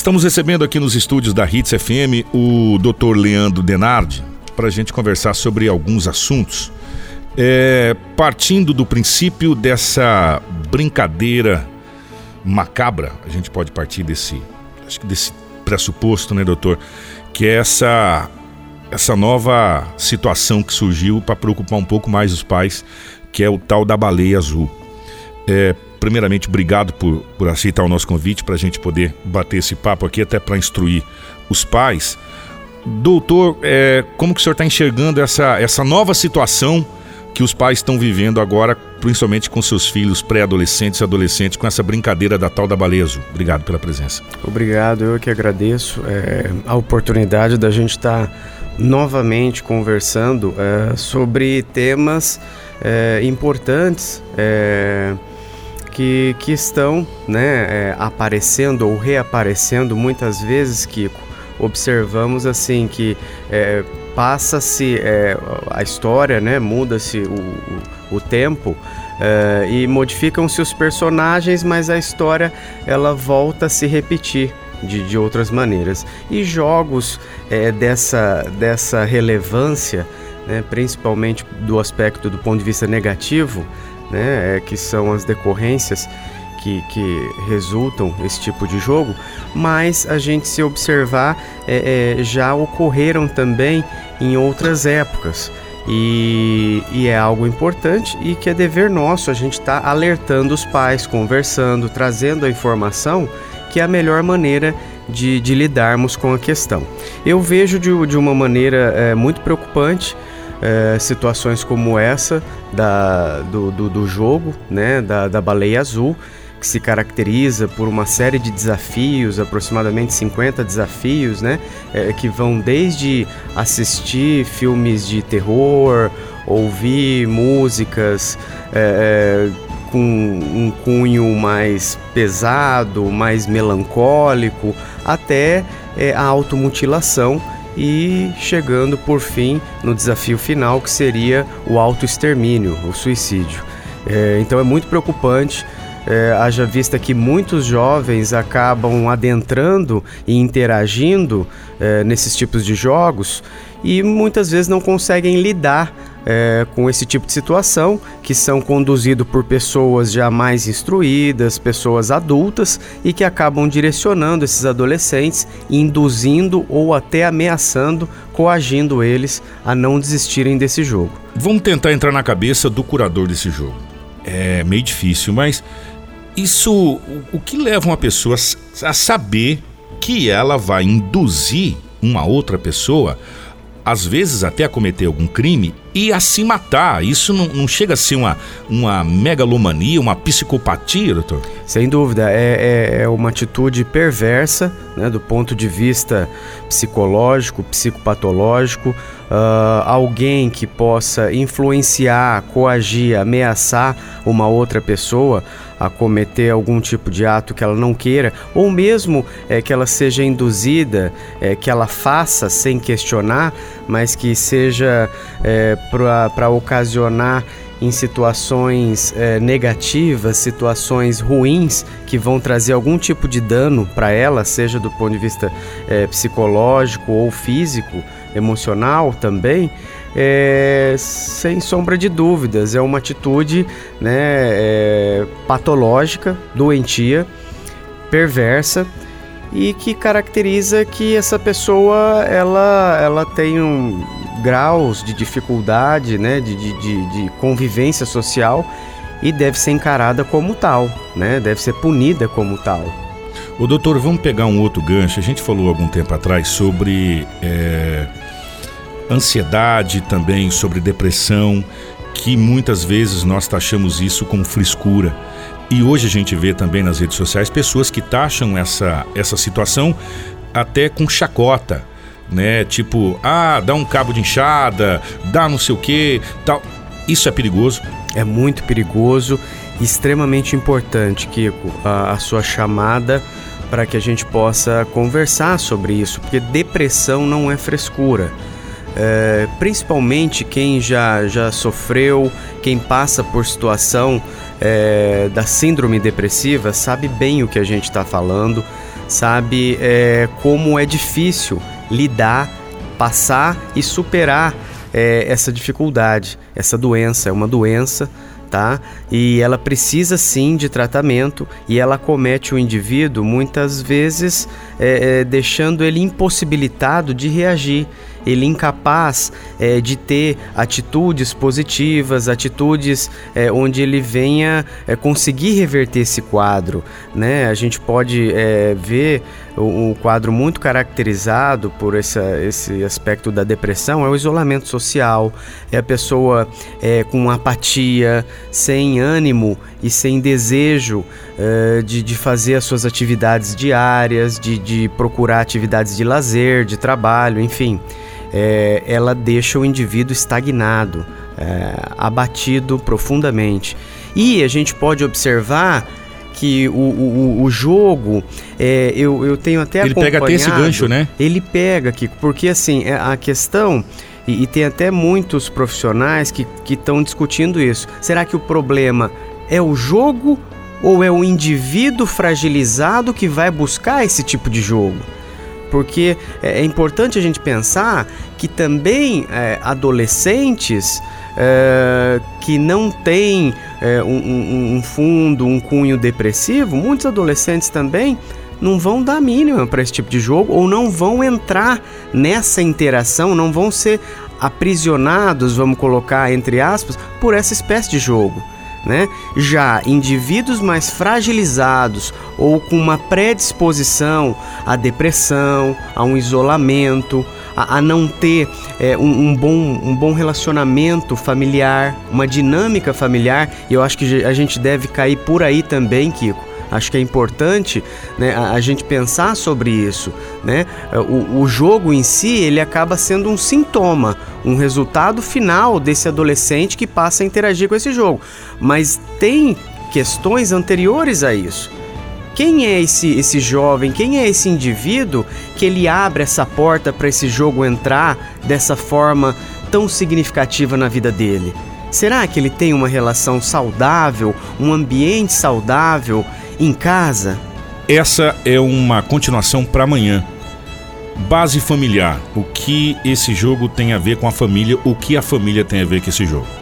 Estamos recebendo aqui nos estúdios da Hits FM o Dr. Leandro Denardi para a gente conversar sobre alguns assuntos. É, partindo do princípio dessa brincadeira macabra, a gente pode partir desse, acho que desse pressuposto, né, doutor, que é essa essa nova situação que surgiu para preocupar um pouco mais os pais, que é o tal da baleia azul. É, primeiramente, obrigado por, por aceitar o nosso convite para a gente poder bater esse papo aqui, até para instruir os pais. Doutor, é, como que o senhor está enxergando essa, essa nova situação que os pais estão vivendo agora, principalmente com seus filhos pré-adolescentes e adolescentes, com essa brincadeira da tal da baleia azul? Obrigado pela presença. Obrigado, eu que agradeço é, a oportunidade da gente estar tá novamente conversando é, sobre temas é, importantes é, que, que estão né, é, aparecendo ou reaparecendo muitas vezes, Kiko. Observamos assim que é, passa-se é, a história, né, muda-se o, o, o, tempo e modificam-se os personagens, mas a história ela volta a se repetir de, de outras maneiras. E jogos é, dessa, dessa relevância, né, principalmente do aspecto do ponto de vista negativo, né, é, que são as decorrências que, que, resultam esse tipo de jogo, mas a gente se observar é, é, já ocorreram também em outras épocas. E, e, é algo importante e que é dever nosso a gente estar tá alertando os pais, conversando, trazendo a informação que é a melhor maneira de, de lidarmos com a questão. Eu vejo de, de uma maneira é, muito preocupante é, situações como essa da, do, do, do jogo, né, da, da baleia azul, que se caracteriza por uma série de desafios, aproximadamente 50 desafios, né? É, que vão desde assistir filmes de terror, ouvir músicas é, é com um cunho mais pesado, mais melancólico, até é, a automutilação e chegando por fim no desafio final que seria o autoextermínio, o suicídio. É, então é muito preocupante. É, haja vista que muitos jovens acabam adentrando e interagindo é, nesses tipos de jogos e muitas vezes não conseguem lidar é, com esse tipo de situação, que são conduzidos por pessoas já mais instruídas, pessoas adultas e que acabam direcionando esses adolescentes, induzindo ou até ameaçando, coagindo eles a não desistirem desse jogo. Vamos tentar entrar na cabeça do curador desse jogo. É meio difícil, mas isso, o que leva uma pessoa a saber que ela vai induzir uma outra pessoa às vezes até cometer algum crime e a se matar. Isso não, não chega a ser uma, uma megalomania, uma psicopatia, doutor? Sem dúvida, é, é, é uma atitude perversa né, do ponto de vista psicológico, psicopatológico. Uh, alguém que possa influenciar, coagir, ameaçar uma outra pessoa a cometer algum tipo de ato que ela não queira, ou mesmo é, que ela seja induzida, é, que ela faça sem questionar, mas que seja é, para ocasionar em situações é, negativas, situações ruins que vão trazer algum tipo de dano para ela, seja do ponto de vista é, psicológico ou físico, emocional também, é, sem sombra de dúvidas, é uma atitude né, é, patológica, doentia, perversa e que caracteriza que essa pessoa ela, ela tem um graus de dificuldade, né, de, de, de convivência social e deve ser encarada como tal, né, deve ser punida como tal. O doutor, vamos pegar um outro gancho. A gente falou algum tempo atrás sobre é ansiedade também, sobre depressão, que muitas vezes nós taxamos isso como frescura. E hoje a gente vê também nas redes sociais pessoas que taxam essa, essa situação até com chacota, né? Tipo, ah, dá um cabo de enxada, dá não sei o que, tal. Isso é perigoso? É muito perigoso, extremamente importante, Kiko, a, a sua chamada para que a gente possa conversar sobre isso, porque depressão não é frescura. É, principalmente quem já, já sofreu, quem passa por situação é, da síndrome depressiva, sabe bem o que a gente está falando, sabe é, como é difícil lidar, passar e superar é, essa dificuldade, essa doença. É uma doença tá? E ela precisa sim de tratamento e ela comete o indivíduo muitas vezes é, é, deixando ele impossibilitado de reagir ele incapaz é, de ter atitudes positivas, atitudes é, onde ele venha é, conseguir reverter esse quadro. Né? A gente pode é, ver um quadro muito caracterizado por essa, esse aspecto da depressão é o isolamento social, é a pessoa é, com apatia, sem ânimo e sem desejo é, de, de fazer as suas atividades diárias, de, de procurar atividades de lazer, de trabalho, enfim é, ela deixa o indivíduo estagnado, é, abatido profundamente. E a gente pode observar que o, o, o jogo, é, eu, eu tenho até Ele pega até esse gancho, né? Ele pega, Kiko, porque assim, é, a questão... E, e tem até muitos profissionais que estão discutindo isso. Será que o problema é o jogo ou é o indivíduo fragilizado que vai buscar esse tipo de jogo? Porque é, é importante a gente pensar que também é, adolescentes é, que não têm é, um, um, fundo, um cunho depressivo, muitos adolescentes também não vão dar mínima para esse tipo de jogo ou não vão entrar nessa interação, não vão ser aprisionados, vamos colocar entre aspas, por essa espécie de jogo. Né? Já indivíduos mais fragilizados ou com uma predisposição à depressão, a um isolamento, a, a não ter é, um, um, bom, um bom relacionamento familiar, uma dinâmica familiar, e eu acho que a gente deve cair por aí também, Kiko Acho que é importante né, a, a, gente pensar sobre isso. Né? O, o jogo em si ele acaba sendo um sintoma, um resultado final desse adolescente que passa a interagir com esse jogo. Mas tem questões anteriores a isso. Quem é esse, esse jovem, quem é esse indivíduo que ele abre essa porta para esse jogo entrar dessa forma tão significativa na vida dele? Será que ele tem uma relação saudável, um ambiente saudável em casa. Essa é uma continuação para amanhã. Base familiar. O que esse jogo tem a ver com a família, o que a família tem a ver com esse jogo.